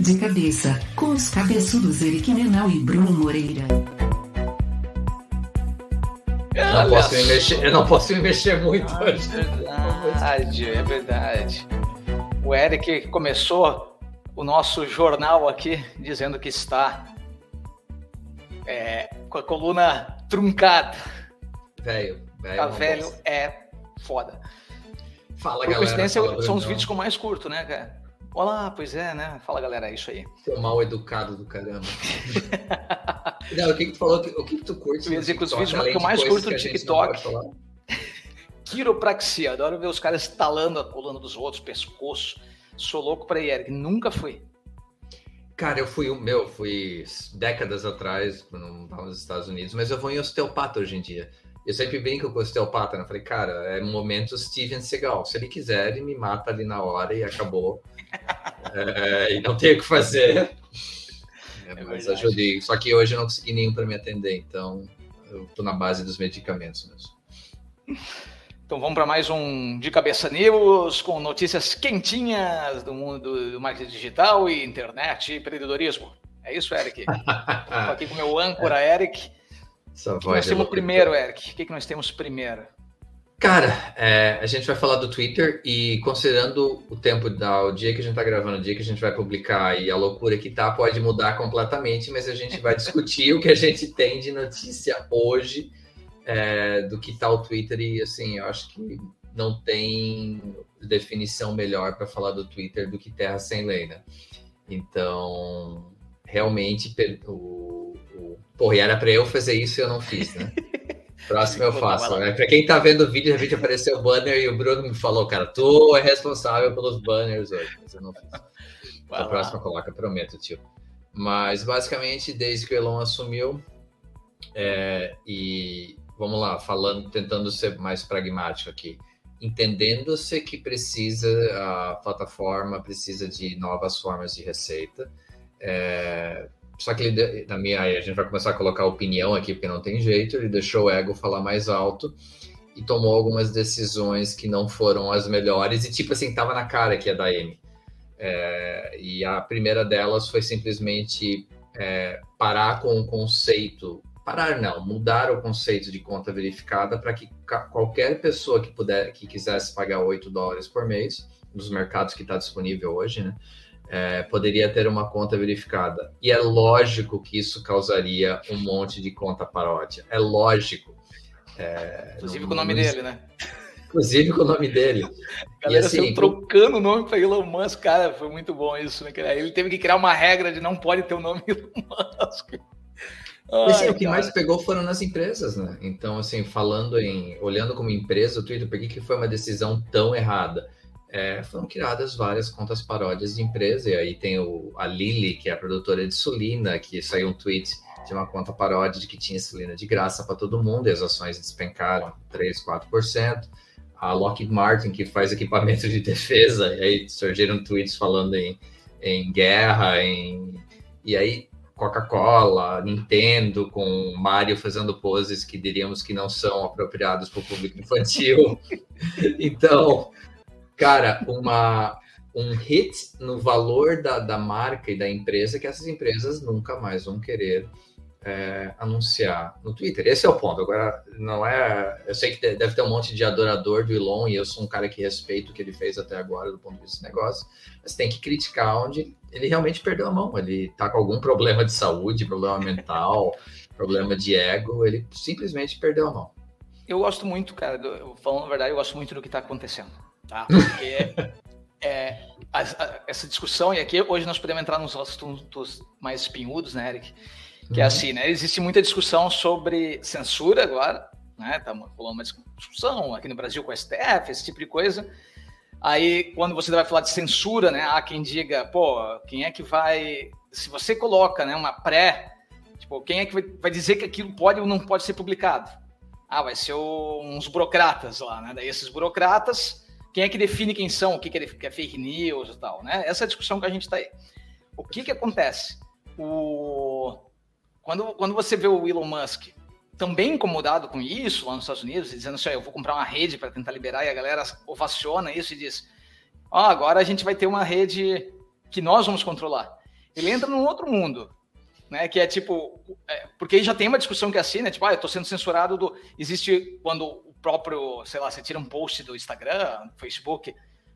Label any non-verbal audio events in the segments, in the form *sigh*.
De cabeça, com os cabeçudos Eric Menal e Bruno Moreira. Eu não, posso me mexer, eu não posso me mexer muito ah, hoje. É verdade, é verdade. O Eric começou o nosso jornal aqui dizendo que está é, com a coluna truncada. Velho, velho. Tá velho é foda. Fala, Por galera. coincidência, fala, são os vídeos com mais curto, né, cara? Olá, pois é, né? Fala, galera, é isso aí. Seu mal educado do caramba. *laughs* não, o que, que tu falou? O que, que tu curte? Eu ia dizer que os vídeos que eu mais curto no TikTok. *laughs* Quiropraxia, adoro ver os caras estalando a coluna dos outros, pescoço. Sou louco pra ir, Eric. Nunca fui. Cara, eu fui, um- meu, fui décadas atrás, quando não estava nos Estados Unidos, mas eu vou em osteopata hoje em dia. Eu sempre brinco com o osteopata, né? Eu falei, cara, é momento Steven Seagal. Se ele quiser, ele me mata ali na hora e acabou. *laughs* É, e não tem o que fazer. É, mas verdade. ajudei. Só que hoje eu não consegui nenhum para me atender, então eu tô na base dos medicamentos mesmo. Então vamos para mais um De Cabeça News com notícias quentinhas do mundo do marketing digital e internet e empreendedorismo. É isso, Eric? *laughs* Estou aqui com o meu âncora, Eric. Essa O que voz nós é temos primeiro, Eric? O que, que nós temos primeiro? Cara, é, a gente vai falar do Twitter e considerando o tempo da o dia que a gente tá gravando, o dia que a gente vai publicar e a loucura que tá, pode mudar completamente, mas a gente vai discutir *laughs* o que a gente tem de notícia hoje é, do que tá o Twitter e assim, eu acho que não tem definição melhor para falar do Twitter do que Terra Sem Lei, né? Então, realmente, o, o... Porra, era para eu fazer isso e eu não fiz, né? *laughs* Próximo eu faço. Né? Pra quem tá vendo o vídeo, de repente apareceu o banner e o Bruno me falou, cara, tu é responsável pelos banners hoje, mas eu não fiz. A próxima coloca, prometo, tio. Mas basicamente, desde que o Elon assumiu, é, e vamos lá, falando, tentando ser mais pragmático aqui, entendendo-se que precisa, a plataforma precisa de novas formas de receita. É, só que ele, na minha, a gente vai começar a colocar opinião aqui, porque não tem jeito, ele deixou o ego falar mais alto e tomou algumas decisões que não foram as melhores, e tipo assim, tava na cara que ia dar M. É, e a primeira delas foi simplesmente é, parar com o conceito, parar não, mudar o conceito de conta verificada para que qualquer pessoa que puder, que quisesse pagar 8 dólares por mês, nos mercados que está disponível hoje, né, é, poderia ter uma conta verificada. E é lógico que isso causaria um monte de conta paródia. É lógico. É, Inclusive não- com o nome não- dele, né? Inclusive com o nome dele. A *laughs* galera assim, saiu trocando o nome para Elon Musk, cara, foi muito bom isso, né? Ele teve que criar uma regra de não pode ter o nome *laughs* Elon Musk. E, assim, Ai, o que mais pegou foram nas empresas, né? Então, assim, falando em. olhando como empresa, o Twitter, por que, que foi uma decisão tão errada? É, foram criadas várias contas paródias de empresa, e aí tem o, a Lilly, que é a produtora de insulina, que saiu um tweet de uma conta paródia de que tinha insulina de graça para todo mundo, e as ações despencaram 3, 4%. A Lockheed Martin, que faz equipamento de defesa, e aí surgiram tweets falando em, em guerra, em. E aí Coca-Cola, Nintendo, com Mario fazendo poses que diríamos que não são apropriados para o público infantil. *laughs* então, cara, uma, um hit no valor da, da marca e da empresa que essas empresas nunca mais vão querer é, anunciar no Twitter. Esse é o ponto. Agora, não é. Eu sei que de- deve ter um monte de adorador do Elon e eu sou um cara que respeito o que ele fez até agora do ponto de vista do negócio, mas tem que criticar onde ele realmente perdeu a mão. Ele tá com algum problema de saúde, problema mental, *laughs* problema de ego, ele simplesmente perdeu a mão. Eu gosto muito, cara, do, falando a verdade, eu gosto muito do que está acontecendo, tá? Porque é, a- a- essa discussão, e aqui hoje nós podemos entrar nos assuntos mais espinhudos, né, Eric? Que é Uhum. assim, né? Existe muita discussão sobre censura agora, né? Estamos rolando uma discussão aqui no Brasil com o STF, esse tipo de coisa. Aí, quando você vai falar de censura, né? Há quem diga, pô, quem é que vai. Se você coloca né, uma pré, tipo, quem é que vai, vai dizer que aquilo pode ou não pode ser publicado? Ah, vai ser o- uns burocratas lá, né? Daí esses burocratas, quem é que define quem são, o que, é, que é fake news e tal, né? Essa é a discussão que a gente está aí. O que que acontece? O... Quando, quando você vê o Elon Musk também incomodado com isso lá nos Estados Unidos, dizendo assim, "Ó, eu vou comprar uma rede para tentar liberar, e a galera ovaciona isso e diz, ó, agora a gente vai ter uma rede que nós vamos controlar. ele entra num outro mundo, né? Que é tipo, é, porque já tem uma discussão que é assim, né? Tipo, ah, eu tô sendo censurado do. Existe quando próprio, sei lá, você tira um post do Instagram, Facebook,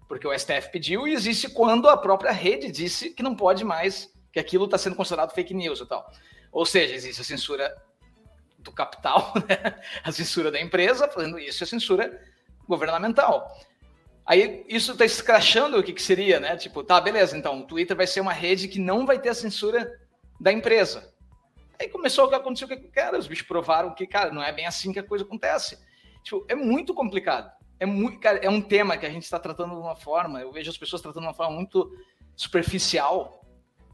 porque o STF pediu, e existe quando a própria rede disse que não pode mais, que aquilo está sendo considerado fake news e tal. Ou seja, existe a censura do capital, *laughs* né? a censura da empresa, fazendo isso, a censura governamental. Aí isso está escrachando o que, que seria, né? Tipo, tá, beleza, então o Twitter vai ser uma rede que não vai ter a censura da empresa. Aí começou o que aconteceu, que, cara, os bichos provaram que, cara, não é bem assim que a coisa acontece. Tipo, é muito complicado. É, muito, cara, é um tema que a gente está tratando de uma forma, eu vejo as pessoas tratando de uma forma muito superficial,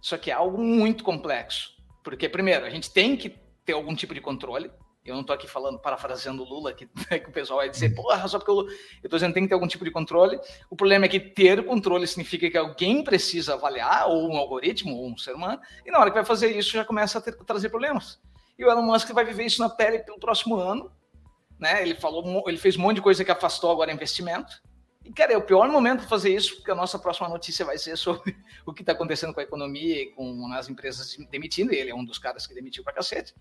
só que é algo muito complexo. Porque, primeiro, a gente tem que ter algum tipo de controle, eu não estou aqui falando, parafraseando o Lula, que, *laughs* que, o pessoal vai dizer, porra, só porque eu estou dizendo que tem que ter algum tipo de controle. O problema é que ter controle significa que alguém precisa avaliar, ou um algoritmo, ou um ser humano, e na hora que vai fazer isso já começa a, ter, trazer problemas. E o Elon Musk vai viver isso na pele pelo próximo ano. Né? Ele falou, ele fez um monte de coisa que afastou agora investimento. E, cara, é o pior momento para fazer isso, porque a nossa próxima notícia vai ser *laughs* sobre o que está acontecendo com a economia e com as empresas demitindo. E ele é um dos caras que demitiu para cacete.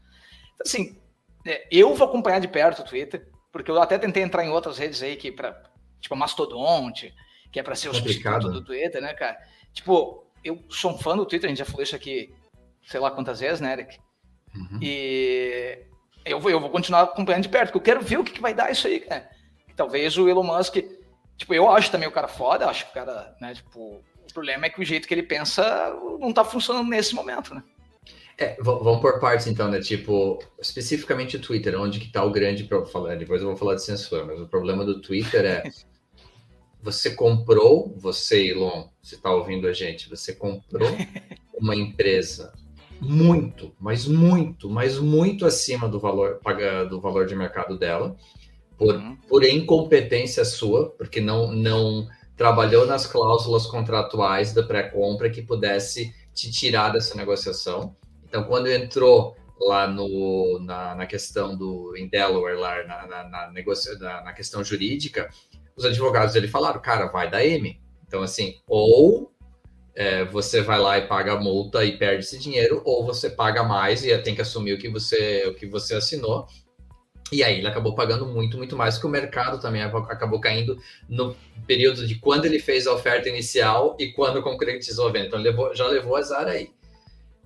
Então, assim, é, eu vou acompanhar de perto o Twitter, porque eu até tentei entrar em outras redes aí que para tipo Mastodonte, que é para ser o substituto do Twitter, né, cara? Tipo, eu sou um fã do Twitter, a gente já falou isso aqui, sei lá quantas vezes, né, Eric? Uhum. E eu vou, eu vou continuar acompanhando de perto, porque eu quero ver o que, que vai dar isso aí, cara. Talvez o Elon Musk, tipo, eu acho também o cara foda, acho que o cara, né, tipo, o problema é que o jeito que ele pensa não tá funcionando nesse momento, né? É, vamos por partes então, né? Tipo, especificamente o Twitter, onde que tá o grande problema? Depois eu vou falar de censura, mas o problema do Twitter é *laughs* você comprou, você, Elon, você está ouvindo a gente, você comprou uma empresa muito, mas muito, mas muito acima do valor do valor de mercado dela, por, uhum. por incompetência sua, porque não, não trabalhou nas cláusulas contratuais da pré-compra que pudesse te tirar dessa negociação. Então, quando entrou lá no, na, na questão do em Delaware, lá na, na, na, negocia, na, na questão jurídica, os advogados dele falaram, cara, vai da M. Então, assim, ou é, você vai lá e paga a multa e perde esse dinheiro, ou você paga mais e tem que assumir o que você, o que você assinou. E aí ele acabou pagando muito, muito mais, que o mercado também acabou caindo no período de quando ele fez a oferta inicial e quando concretizou a venda. Então levou, já levou azar aí.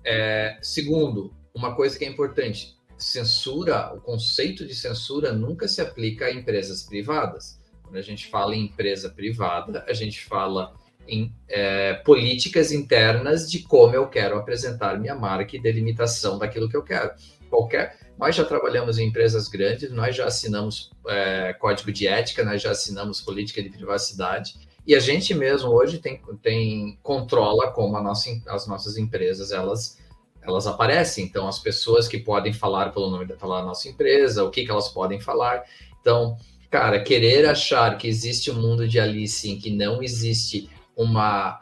É, segundo, uma coisa que é importante: censura, o conceito de censura nunca se aplica a empresas privadas. Quando a gente fala em empresa privada, a gente fala em é, políticas internas de como eu quero apresentar minha marca e delimitação daquilo que eu quero. Qualquer, nós já trabalhamos em empresas grandes, nós já assinamos é, código de ética, nós já assinamos política de privacidade. E a gente mesmo hoje tem, tem controla como nossa, as nossas empresas elas elas aparecem. Então, as pessoas que podem falar pelo nome da falar nossa empresa, o que, que elas podem falar. Então, cara, querer achar que existe um mundo de Alice em que não existe uma,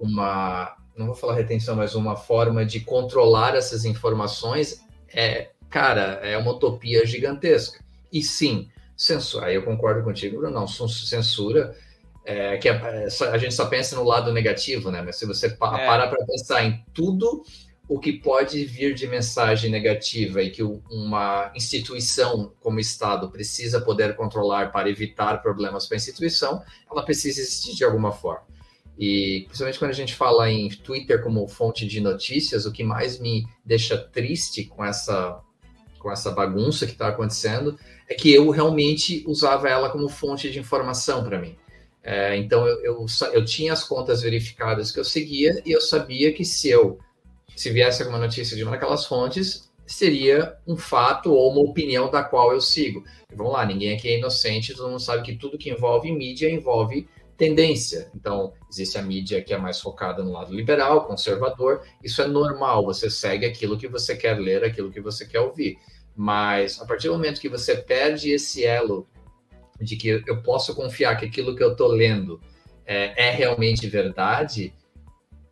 uma não vou falar retenção, mas uma forma de controlar essas informações é, cara, é uma utopia gigantesca. E sim, censura, aí eu concordo contigo, Bruno, não, censura é, que a, é, a, gente só pensa no lado negativo, né? Mas se você pa, é. para para pensar em tudo o que pode vir de mensagem negativa e que uma instituição como Estado precisa poder controlar para evitar problemas para a instituição, ela precisa existir de alguma forma. E principalmente quando a gente fala em Twitter como fonte de notícias, o que mais me deixa triste com essa com essa bagunça que está acontecendo é que eu realmente usava ela como fonte de informação para mim. É, então eu, eu, eu, tinha as contas verificadas que eu seguia e eu sabia que se eu se viesse alguma notícia de uma daquelas fontes seria um fato ou uma opinião da qual eu sigo. E vamos lá, ninguém aqui é inocente, todo mundo sabe que tudo que envolve mídia envolve tendência. Então, existe a mídia que é mais focada no lado liberal, conservador. Isso é normal, você segue aquilo que você quer ler, aquilo que você quer ouvir. Mas a partir do momento que você perde esse elo de que eu posso confiar que aquilo que eu estou lendo é, é, realmente verdade,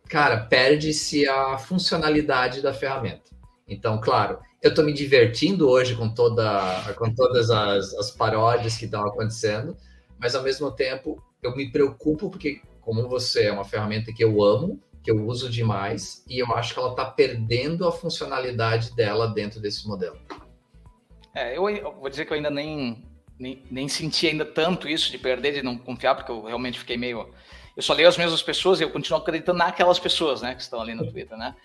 cara, perde-se a funcionalidade da ferramenta. Então, claro, eu estou me divertindo hoje com, toda, com todas as, as paródias que estão acontecendo, mas ao mesmo tempo eu me preocupo porque, como você é uma ferramenta que eu amo, que eu uso demais e eu acho que ela está perdendo a funcionalidade dela dentro desse modelo. É, eu, eu, vou dizer que eu ainda nem, nem, nem senti ainda tanto isso de perder, de não confiar, porque eu realmente fiquei meio. Eu só leio as mesmas pessoas e eu continuo acreditando naquelas pessoas, né, que estão ali no Twitter, né?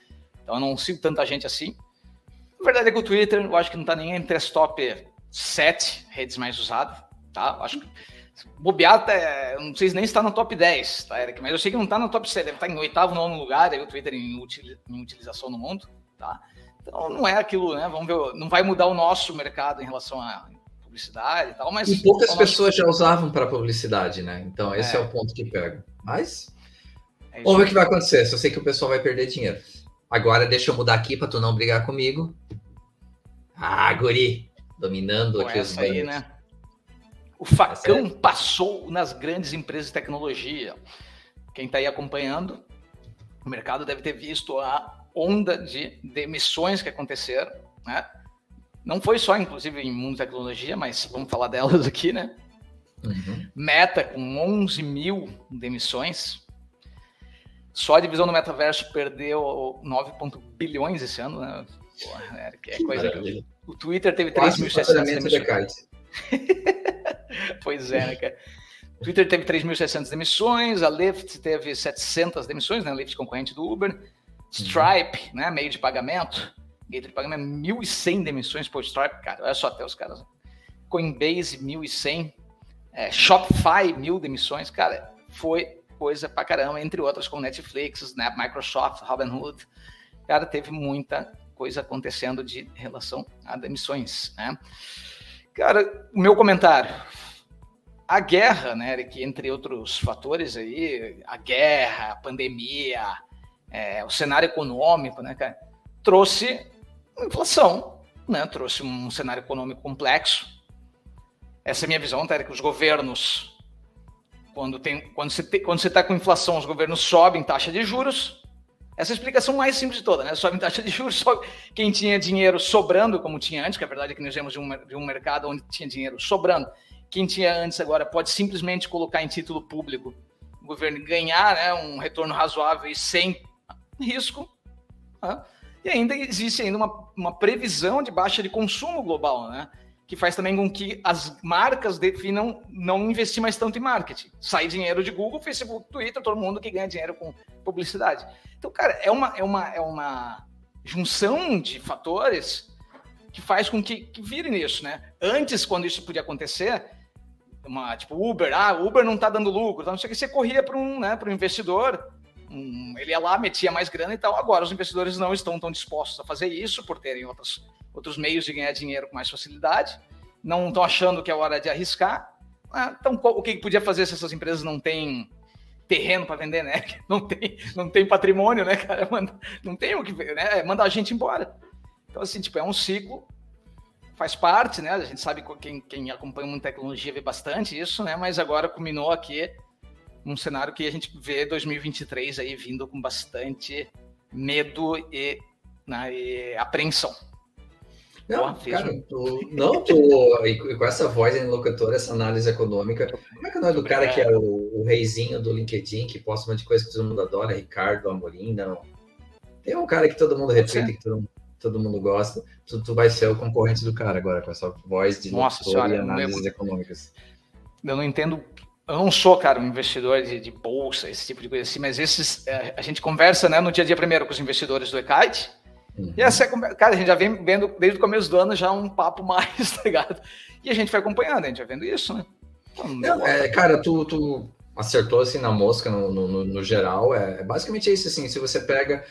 Então eu não sigo tanta gente assim. A verdade é que o Twitter, eu acho que não está nem entre as top 7 redes mais usadas, tá? Eu acho que bobear até, não sei nem se está no top 10, tá, Eric? Mas eu sei que não está no top 7, deve estar tá em oitavo, nono lugar, aí o Twitter em, util, em utilização no mundo, tá? Então não é aquilo, né? Vamos ver, não vai mudar o nosso mercado em relação a publicidade e tal, mas. E poucas pessoas já usavam para publicidade, né? Então esse é. é. o ponto que pega. Mas. É vamos ver o que vai acontecer. Só sei que o pessoal vai perder dinheiro. Agora deixa eu mudar aqui para tu não brigar comigo. Ah, guri! Dominando aqui os aí, né? O facão é passou nas grandes empresas de tecnologia. Quem está aí acompanhando, o mercado deve ter visto a onda de demissões que aconteceram, né? Não foi só, inclusive, em mundo de tecnologia, mas vamos falar delas aqui, né? Uhum. Meta com 11 mil demissões. Só a divisão do metaverso perdeu 9 bilhões esse ano, né? Porra, é, que coisa que... O Twitter teve 3.700 demissões. *laughs* pois é, né, cara? Twitter teve 3.600 demissões, a Lyft teve 700 demissões, né? A Lyft concorrente do Uber. Stripe, uhum. né? Meio de pagamento. Meio de pagamento, 1.100 demissões por Stripe, cara. Olha só até os caras. Coinbase, 1.100. É, Shopify, mil demissões. Cara, foi coisa pra caramba, entre outras como Netflix, Snap, Microsoft, Robinhood. Cara, teve muita coisa acontecendo de relação a demissões, né? Cara, o meu comentário. A guerra, né, Eric, entre outros fatores aí, a guerra, a pandemia, é, o cenário econômico, né, cara, trouxe inflação, né, trouxe um cenário econômico complexo. Essa é a minha visão, tá, que os governos, quando, tem, quando você está com inflação, os governos sobem taxa de juros. Essa é a explicação mais simples de toda, né? Sobe taxa de juros, sobe quem tinha dinheiro sobrando, como tinha antes, que a verdade é que nós vemos de um, de um mercado onde tinha dinheiro sobrando. Quem tinha antes agora pode simplesmente colocar em título público o governo ganhar né, um retorno razoável e sem risco. Né? E ainda existe ainda uma, uma previsão de baixa de consumo global, né? que faz também com que as marcas definam não investir mais tanto em marketing. Sai dinheiro de Google, Facebook, Twitter, todo mundo que ganha dinheiro com publicidade. Então, cara, é uma, é uma, é uma junção de fatores que faz com que, que vire nisso, né? Antes, quando isso podia acontecer, uma, tipo, Uber, ah, Uber não tá dando lucro, então não sei o que, você corria para um, né, para um investidor, um, ele ia lá, metia mais grana e tal. Agora, os investidores não estão tão dispostos a fazer isso por terem outros, outros meios de ganhar dinheiro com mais facilidade, não estão achando que é hora de arriscar. Ah, então, o que podia fazer se essas empresas não têm terreno para vender, né? *laughs* Não tem, não tem patrimônio, né, cara? Não tem o que ver, né? É mandar a gente embora. Então, assim, tipo, é um ciclo, faz parte, né? A gente sabe quem, quem acompanha muita tecnologia vê bastante isso, né? Mas agora culminou aqui um cenário que a gente vê 2023 aí vindo com bastante medo e, né, e apreensão. Não, Porra, cara, um... tu, não, tu, e com essa voz em locutor, essa análise econômica, como é que é o nome do cara que é o, o reizinho do LinkedIn, que posta um monte de coisa que todo mundo adora, Ricardo Amorim, não. Tem um cara que todo mundo retweeta, que todo, todo mundo gosta, tu, tu vai ser o concorrente do cara agora, com essa voz de Nossa senhora, e análises econômicas. Eu não entendo eu não sou, cara, um investidor de, de, bolsa, esse tipo de coisa assim, mas esses, é, a gente conversa né, no dia a dia primeiro com os investidores do ECAD, uhum. e essa, cara, a gente já vem vendo desde o começo do ano já um papo *laughs* mais, tá ligado? E a gente vai acompanhando, a gente vai vendo isso, né? Então, não, é, cara, tu, tu acertou assim na mosca no, no, no geral, é, é basicamente isso, assim, se você pega,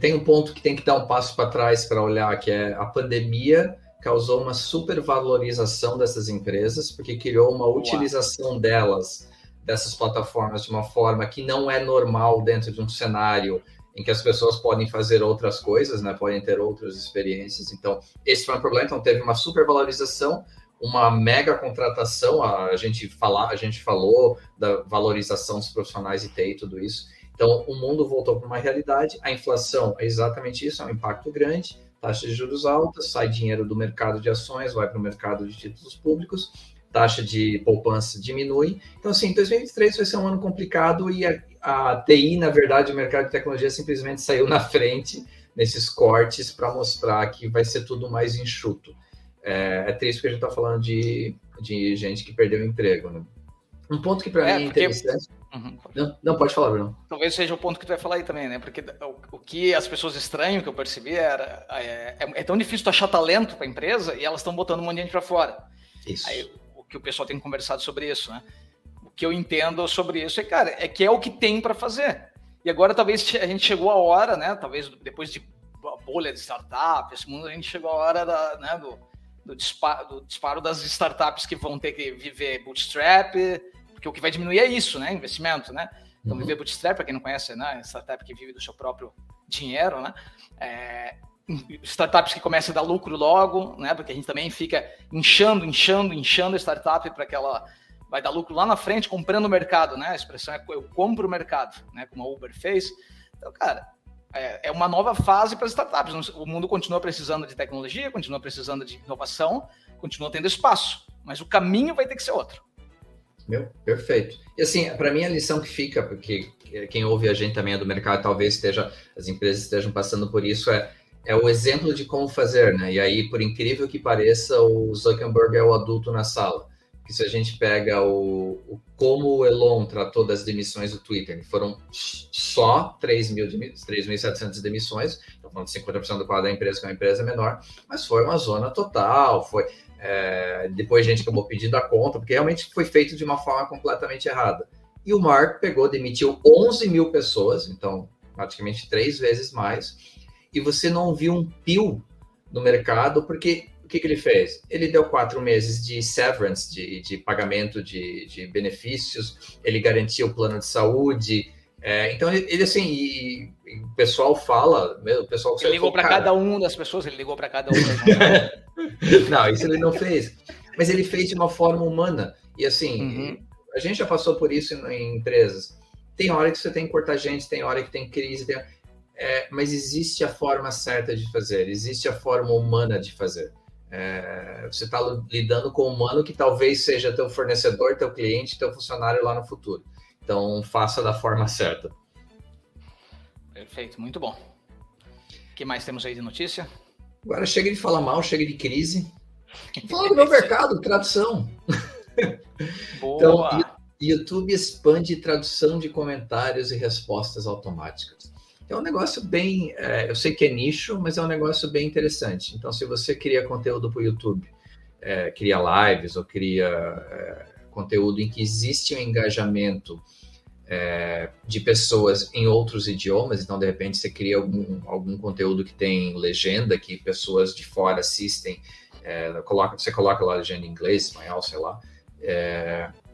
tem um ponto que tem que dar um passo para trás para olhar, que é a pandemia causou uma supervalorização dessas empresas, porque criou uma utilização delas, dessas plataformas, de uma forma que não é normal dentro de um cenário em que as pessoas podem fazer outras coisas, né? podem ter outras experiências. Então, esse foi um problema. Então, teve uma supervalorização, uma mega contratação. A gente, fala, a gente falou da valorização dos profissionais e TI, tudo isso. Então, o mundo voltou para uma realidade. A inflação é exatamente isso, é um impacto grande taxa de juros alta, sai dinheiro do mercado de ações, vai para o mercado de títulos públicos, taxa de poupança diminui. Então, assim, 2023 vai ser um ano complicado e a, a TI, na verdade, o mercado de tecnologia simplesmente saiu na frente nesses cortes para mostrar que vai ser tudo mais enxuto. É, é triste porque a gente está falando de, de gente que perdeu o emprego. Né? Um ponto que para é, mim é porque... interessante. Uhum. Não, não, pode falar, Bruno. Talvez seja o ponto que tu vai falar aí também, né? Porque o, o que as pessoas estranham, que eu percebi, era é, é, é tão difícil tu achar talento para a empresa e elas estão botando um monte de gente para fora. Isso. Aí, o que o pessoal tem conversado sobre isso, né? O que eu entendo sobre isso é, cara, é que é o que tem para fazer. E agora talvez a gente chegou a hora, né? Talvez depois de bolha de startup, esse mundo, a gente chegou a hora da, né, do, do, disparo, do disparo das startups que vão ter que viver bootstrap, porque o que vai diminuir é isso, né? Investimento, né? Então, uhum. viver bootstrap, para quem não conhece, né? Startup que vive do seu próprio dinheiro, né? É, startups que começam a dar lucro logo, né? Porque a gente também fica inchando, inchando, inchando a startup para que ela vai dar lucro lá na frente, comprando o mercado, né? A expressão é eu compro o mercado, né? Como a Uber fez. Então, cara, é, é uma nova fase para as startups. O mundo continua precisando de tecnologia, continua precisando de inovação, continua tendo espaço, mas o caminho vai ter que ser outro. Meu, perfeito. E assim, para mim a lição que fica, porque quem ouve a gente também é do mercado, talvez esteja, as empresas estejam passando por isso, é, é o exemplo de como fazer, né? E aí, por incrível que pareça, o Zuckerberg é o adulto na sala. Que se a gente pega o, o como o Elon tratou das demissões do Twitter, foram só 3.700 demissões, estou falando de 50% do quadro da empresa, que é uma empresa menor, mas foi uma zona total, foi é, depois a gente acabou pedindo a conta, porque realmente foi feito de uma forma completamente errada. E o Mark pegou, demitiu 11 mil pessoas, então praticamente três vezes mais, e você não viu um pio no mercado, porque que, que ele fez? Ele deu quatro meses de severance, de, de pagamento de, de benefícios, ele garantiu o plano de saúde, é, então ele, ele assim, e, e o pessoal fala, o pessoal ele ligou para cada um das pessoas, ele ligou para cada um. *laughs* não, isso ele não fez, mas ele fez de uma forma humana e assim, uhum. a gente já passou por isso em, em, empresas. Tem hora que você tem que cortar gente, tem hora que tem crise, tem, é, mas existe a forma certa de fazer, existe a forma humana de fazer. É, você está lidando com um humano que talvez seja teu fornecedor, teu cliente, teu funcionário lá no futuro. Então, faça da forma certa. Perfeito, muito bom. O que mais temos aí de notícia? Agora chega de falar mal, chega de crise. *laughs* Fala do meu mercado, tradução. Boa. Então, YouTube expande tradução de comentários e respostas automáticas. É um negócio bem. É, eu sei que é nicho, mas é um negócio bem interessante. Então, se você cria conteúdo para o YouTube, é, cria lives ou cria é, conteúdo em que existe um engajamento é, de pessoas em outros idiomas, então de repente você cria algum, algum conteúdo que tem legenda, que pessoas de fora assistem, é, coloca, você coloca lá legenda em inglês, espanhol, sei lá.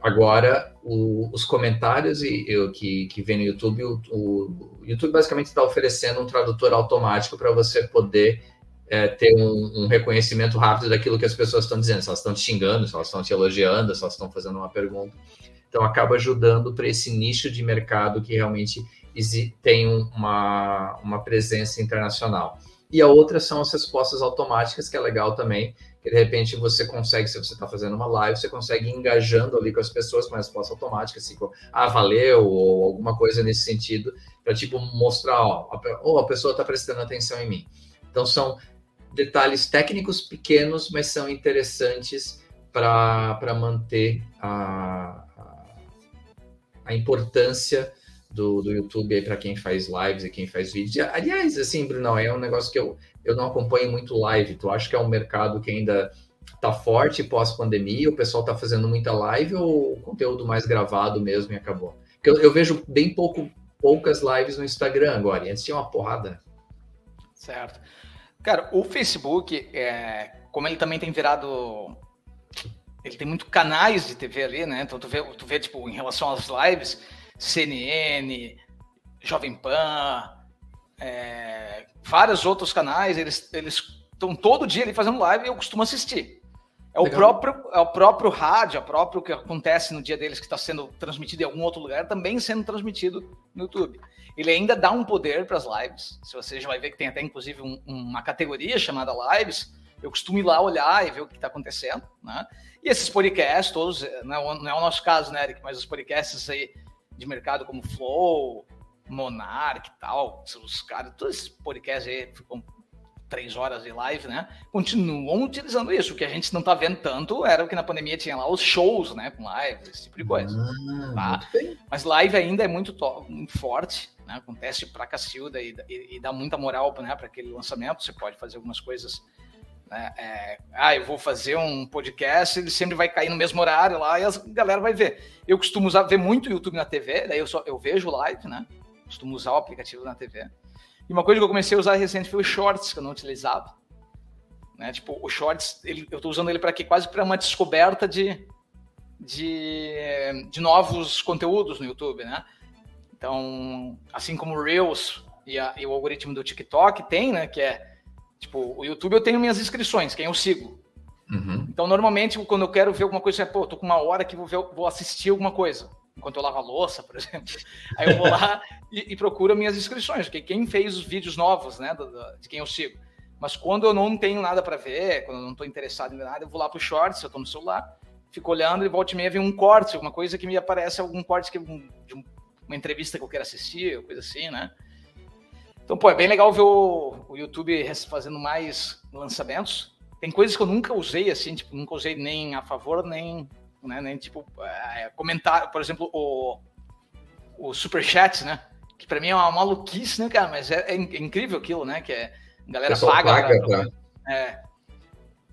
Agora, o, os comentários e, e, que, que vem no YouTube, o, o YouTube basicamente está oferecendo um tradutor automático para você poder é, ter um, um, reconhecimento rápido daquilo que as pessoas estão dizendo, se elas estão te xingando, se elas estão te elogiando, se elas estão fazendo uma pergunta. Então, acaba ajudando para esse nicho de mercado que realmente tem uma, uma presença internacional. E a outra são as respostas automáticas, que é legal também, que de repente você consegue, se você está fazendo uma live, você consegue ir engajando ali com as pessoas com a resposta automática, assim, com, ah, valeu, ou alguma coisa nesse sentido, para tipo mostrar, ó, a, a pessoa está prestando atenção em mim. Então são detalhes técnicos pequenos, mas são interessantes para manter a, a importância do, do YouTube para quem faz lives e quem faz vídeos. Aliás, assim, Bruno, é um negócio que eu, eu não acompanho muito live. Tu acha que é um mercado que ainda tá forte pós-pandemia? O pessoal tá fazendo muita live ou conteúdo mais gravado mesmo e acabou? Porque eu, eu vejo bem pouco, poucas lives no Instagram agora, e antes tinha uma porrada. Certo. Cara, o Facebook, é, como ele também tem virado. Ele tem muito canais de TV ali, né? Então tu vê, tu vê tipo, em relação às lives, CNN, Jovem Pan, é, vários outros canais, eles estão todo dia ali fazendo live e eu costumo assistir. É o, próprio, é o próprio rádio, é o próprio que acontece no dia deles que está sendo transmitido em algum outro lugar, também sendo transmitido no YouTube. Ele ainda dá um poder para as lives. Se você já vai ver que tem até inclusive um, uma categoria chamada lives, eu costumo ir lá olhar e ver o que está acontecendo, né? E esses podcasts todos, não é, não é o nosso caso, né, Eric, mas os podcasts aí de mercado como Flow, Monarch e tal, os caras, todos esses podcasts aí ficam três horas de live, né? Continuam utilizando isso. O que a gente não tá vendo tanto era o que na pandemia tinha lá os shows, né? Com live, esse tipo de coisa. Ah, tá? Mas live ainda é muito, muito forte, né? Acontece pra Cacilda e, e, e dá muita moral né, para aquele lançamento. Você pode fazer algumas coisas. Né? É, ah, eu vou fazer um podcast, ele sempre vai cair no mesmo horário lá e a galera vai ver. Eu costumo usar, ver muito YouTube na TV, daí eu, só, eu vejo live, né? Costumo usar o aplicativo na TV. E uma coisa que eu comecei a usar recente foi o Shorts, que eu não utilizava. Né? Tipo, o Shorts, ele, eu estou usando ele para quê? Quase para uma descoberta de, de, de novos conteúdos no YouTube, né? Então, assim como o Reels e, a, e, o algoritmo do TikTok tem, né? Que é, tipo, o YouTube eu tenho minhas inscrições, quem eu sigo. Uhum. Então, normalmente, quando eu quero ver alguma coisa, pô, tô com uma hora que vou, ver, vou assistir alguma coisa enquanto eu lavo a louça, por *laughs* exemplo. Aí eu vou lá e, e, procuro minhas inscrições, porque quem fez os vídeos novos, né, do, do, de quem eu sigo. Mas quando eu não tenho nada para ver, quando eu não estou interessado em nada, eu vou lá para o Shorts, eu estou no celular, fico olhando e volta e meia vem um corte, alguma coisa que me aparece, algum corte que, um, de uma entrevista que eu quero assistir, coisa assim, né? Então, pô, é bem legal ver o, o YouTube fazendo mais lançamentos. Tem coisas que eu nunca usei, assim, tipo, nunca usei nem a favor, nem né? Nem tipo é, comentar, por exemplo, o, o superchat, né? Que para mim é uma maluquice, né, cara? Mas é, é incrível aquilo, né? Que é a galera paga. paga pra, pra, é.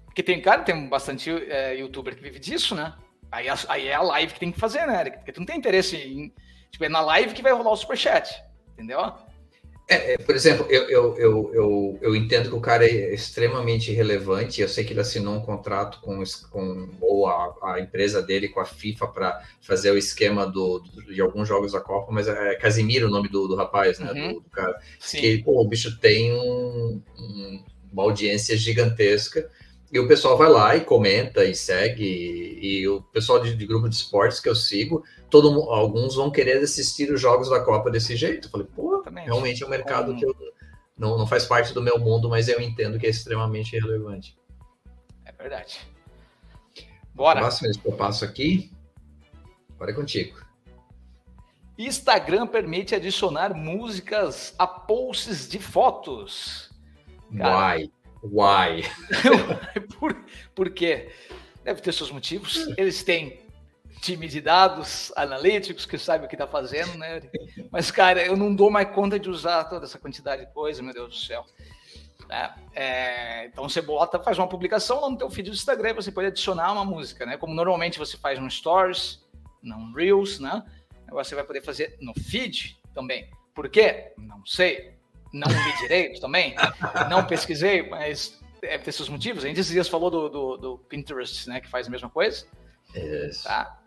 Porque tem, cara, tem bastante é, youtuber que vive disso, né? Aí, aí é a live que tem que fazer, né, Porque tu não tem interesse em. Tipo, é na live que vai rolar o superchat, entendeu? É, é, por exemplo, eu, eu, eu, eu, eu entendo que o cara é extremamente relevante. Eu sei que ele assinou um contrato com, com ou a, a empresa dele com a FIFA para fazer o esquema do, do, de alguns jogos da Copa, mas é Casimiro o nome do, do rapaz, né? Uhum. Do, do, cara. Sim. Que pô, o bicho tem um, um, uma audiência gigantesca. E o pessoal vai lá e comenta e segue. E, e o pessoal de, de grupo de esportes que eu sigo todo, alguns vão querer assistir os jogos da Copa desse jeito. Eu falei, pô, realmente é um mercado que eu, não, não faz parte do meu mundo, mas eu entendo que é extremamente relevante. É verdade. Bora. Próximo que eu passo aqui. Agora é contigo. Instagram permite adicionar músicas a posts de fotos. Why? Why? *laughs* por, por quê? Deve ter seus motivos. Eles têm time de dados analíticos que sabe o que está fazendo, né? Mas, cara, eu não dou mais conta de usar toda essa quantidade de coisa, meu Deus do céu. É, é, então você bota, faz uma publicação lá no teu feed do Instagram, você pode adicionar uma música, né? Como normalmente você faz no Stories, não Reels, né? Agora você vai poder fazer no feed também. Por quê? Não sei. Não vi direito também. Não pesquisei, mas deve ter seus motivos. A dias falou do, do, do Pinterest, né? Que faz a mesma coisa. Isso. Tá?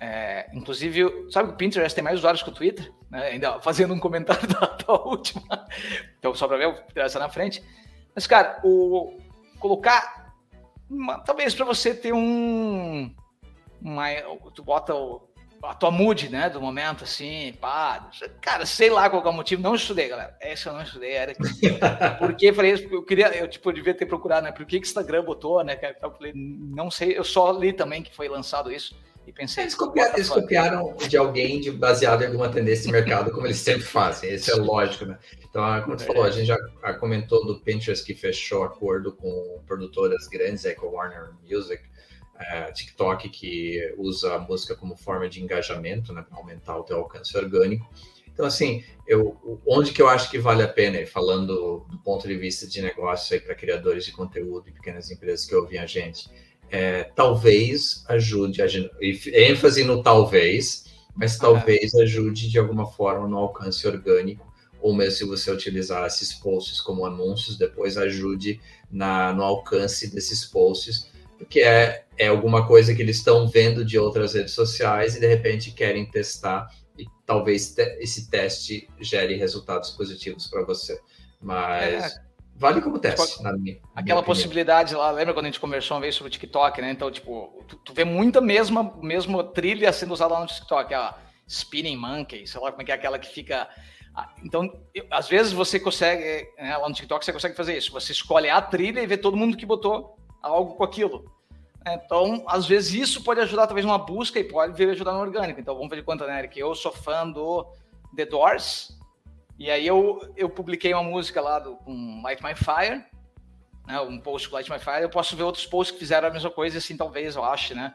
É, inclusive, sabe que o Pinterest tem mais usuários que o Twitter? Né? Ainda fazendo um comentário *laughs* da, da última. Então, só para ver, o essa na frente. Mas, cara, o colocar. Uma, talvez para você ter um. Uma, tu bota o, a tua mood, né, do momento, assim, pá. Cara, sei lá qual é o motivo. Não estudei, galera. Essa eu não estudei, era. *laughs* Porque falei, eu queria, eu tipo, devia ter procurado, né? Por que, que Instagram botou, né? Eu falei, não sei, eu só li também que foi lançado isso. E pensei. Eles copiaram, eles copiaram de alguém de, baseado em alguma tendência de mercado, como eles sempre fazem. Isso é lógico, né? Então, ah, como você falou, a gente já comentou do Pinterest que fechou acordo com produtoras grandes, aí com Warner Music, é, TikTok que usa a música como forma de engajamento, né, para aumentar o teu alcance orgânico. Então, assim, eu, onde que eu acho que vale a pena, falando do ponto de vista de negócio para criadores de conteúdo e pequenas empresas que ouvem a gente, é, talvez ajude, a, ênfase no talvez, mas talvez ajude de alguma forma no alcance orgânico, ou mesmo se você utilizar esses posts como anúncios, depois ajude na, no alcance desses posts, porque é, é alguma coisa que eles estão vendo de outras redes sociais e de repente querem testar e talvez te, esse teste gere resultados positivos para você. Mas é Vale como teste, tipo, na minha, Aquela minha possibilidade lá, lembra quando a gente conversou uma vez sobre o TikTok, né? Então, tipo, tu, tu vê muita mesma, mesma trilha sendo usada lá no TikTok, a Spinning Monkey, sei lá como é que é aquela que fica. Então, eu, às vezes você consegue, né, lá no TikTok você consegue fazer isso. Você escolhe a trilha e vê todo mundo que botou algo com aquilo. Então, às vezes, isso pode ajudar talvez numa busca e pode vir ajudar no orgânico. Então, vamos ver de quanto, né, Eric? Eu sou fã do The Doors, e aí eu, eu publiquei uma música lá do, com Light My Fire, né, um post com Light My Fire. Eu posso ver outros posts que fizeram a mesma coisa, assim, talvez, eu acho, né?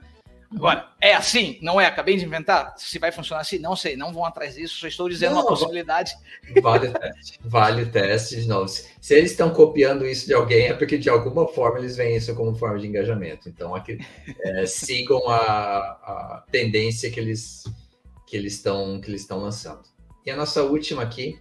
Agora, é assim? Não é? Acabei de inventar? Se vai funcionar assim? Não sei, não vão atrás disso, só estou dizendo não, uma possibilidade. Vale o teste. Vale o teste de novo. Se, eles estão copiando isso de alguém, é porque de alguma forma eles veem isso como forma de engajamento. Então, aqui, é, sigam a, a, tendência que eles que eles estão que eles estão lançando. E a nossa última aqui,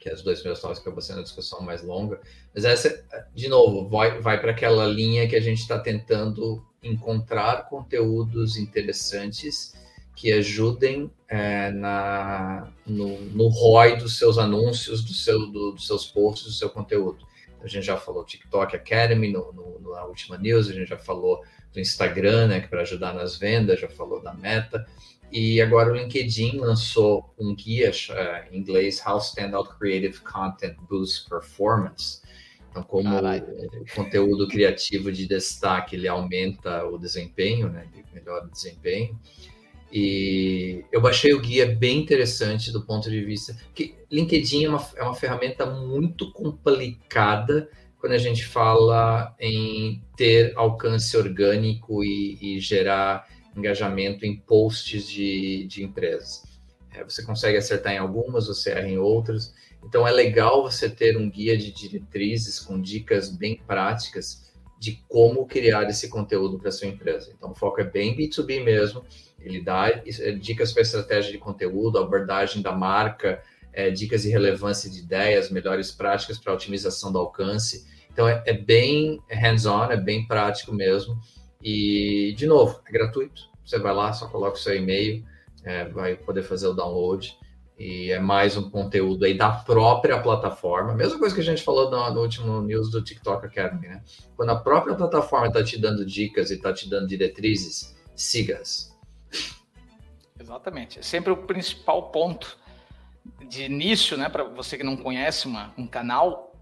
que é as dois meus tópicos acabou sendo a discussão mais longa, mas essa, de novo, vai, vai para aquela linha que a gente está tentando encontrar conteúdos interessantes que ajudem é, na, no, no ROI dos seus anúncios, do seu, do, dos seus posts, do seu conteúdo. A gente já falou TikTok Academy no, no, na última news, a gente já falou do Instagram, né, para ajudar nas vendas, já falou da Meta. E agora o LinkedIn lançou um guia uh, em inglês, How Standout Creative Content Boosts Performance. Então, como o conteúdo criativo de destaque ele aumenta o desempenho, né? Melhora o desempenho. E eu baixei o guia bem interessante do ponto de vista que LinkedIn é uma, é uma ferramenta muito complicada quando a gente fala em ter alcance orgânico e, e gerar engajamento em posts de, de empresas. É, você consegue acertar em algumas, você erra em outras. Então é legal você ter um guia de diretrizes com dicas bem práticas de como criar esse conteúdo para sua empresa. Então o foco é bem B2B mesmo. Ele dá é, dicas para estratégia de conteúdo, abordagem da marca, é, dicas de relevância de ideias, melhores práticas para otimização do alcance. Então é, é bem hands-on, é bem prático mesmo. E, de novo, é gratuito. Você vai lá, só coloca o seu e-mail, é, vai poder fazer o download. E é mais um conteúdo aí da própria plataforma. Mesma coisa que a gente falou no, no último news do TikTok Academy, né? Quando a própria plataforma está te dando dicas e está te dando diretrizes, siga-as. Exatamente. É sempre o principal ponto de início, né? Para você que não conhece uma, um canal,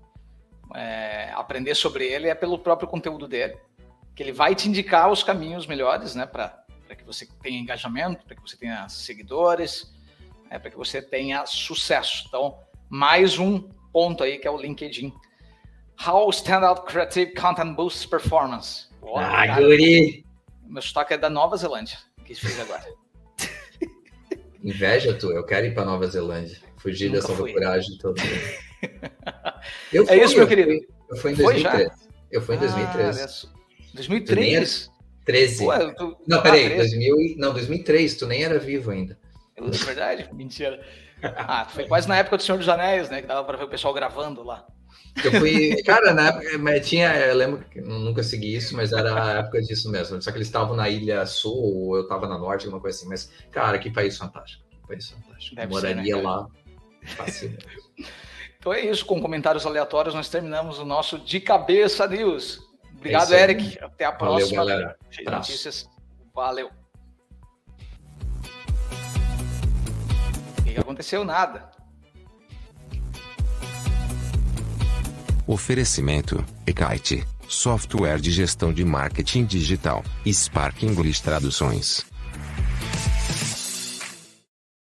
é, aprender sobre ele é pelo próprio conteúdo dele que ele vai te indicar os caminhos melhores, né, para que você tenha engajamento, para que você tenha seguidores, né, para que você tenha sucesso. Então, mais um ponto aí que é o LinkedIn. How Standout Creative Content Boosts Performance. ah, guri! Meu estoque é da Nova Zelândia, que fiz agora. *laughs* Inveja tu, eu quero ir para Nova Zelândia. Fugir Nunca dessa fui. coragem toda. *laughs* Eu fui, é isso, meu querido. Eu fui em 2013. Foi eu fui em 2013. Ah, 2003? 13. Pô, tu... Não, peraí, ah, 2000, não, 2003, tu nem era vivo ainda. É verdade? *laughs* Mentira. Ah, foi quase na época do Senhor dos Anéis, né? Que dava para ver o pessoal gravando lá. Eu fui, cara, na época, tinha, eu lembro que nunca segui isso, mas era a época disso mesmo. Só que eles estavam na Ilha Sul, ou eu estava na Norte, alguma coisa assim. Mas, cara, que país fantástico. Que país fantástico. Deve Moraria ser, né, lá. Então é isso, com comentários aleatórios, nós terminamos o nosso De Cabeça News. Obrigado, é Eric. Até a próxima. Valeu, galera. Notícias. Valeu. Que aconteceu? Nada. Oferecimento: Ekite, software de gestão de marketing digital. Spark English Traduções.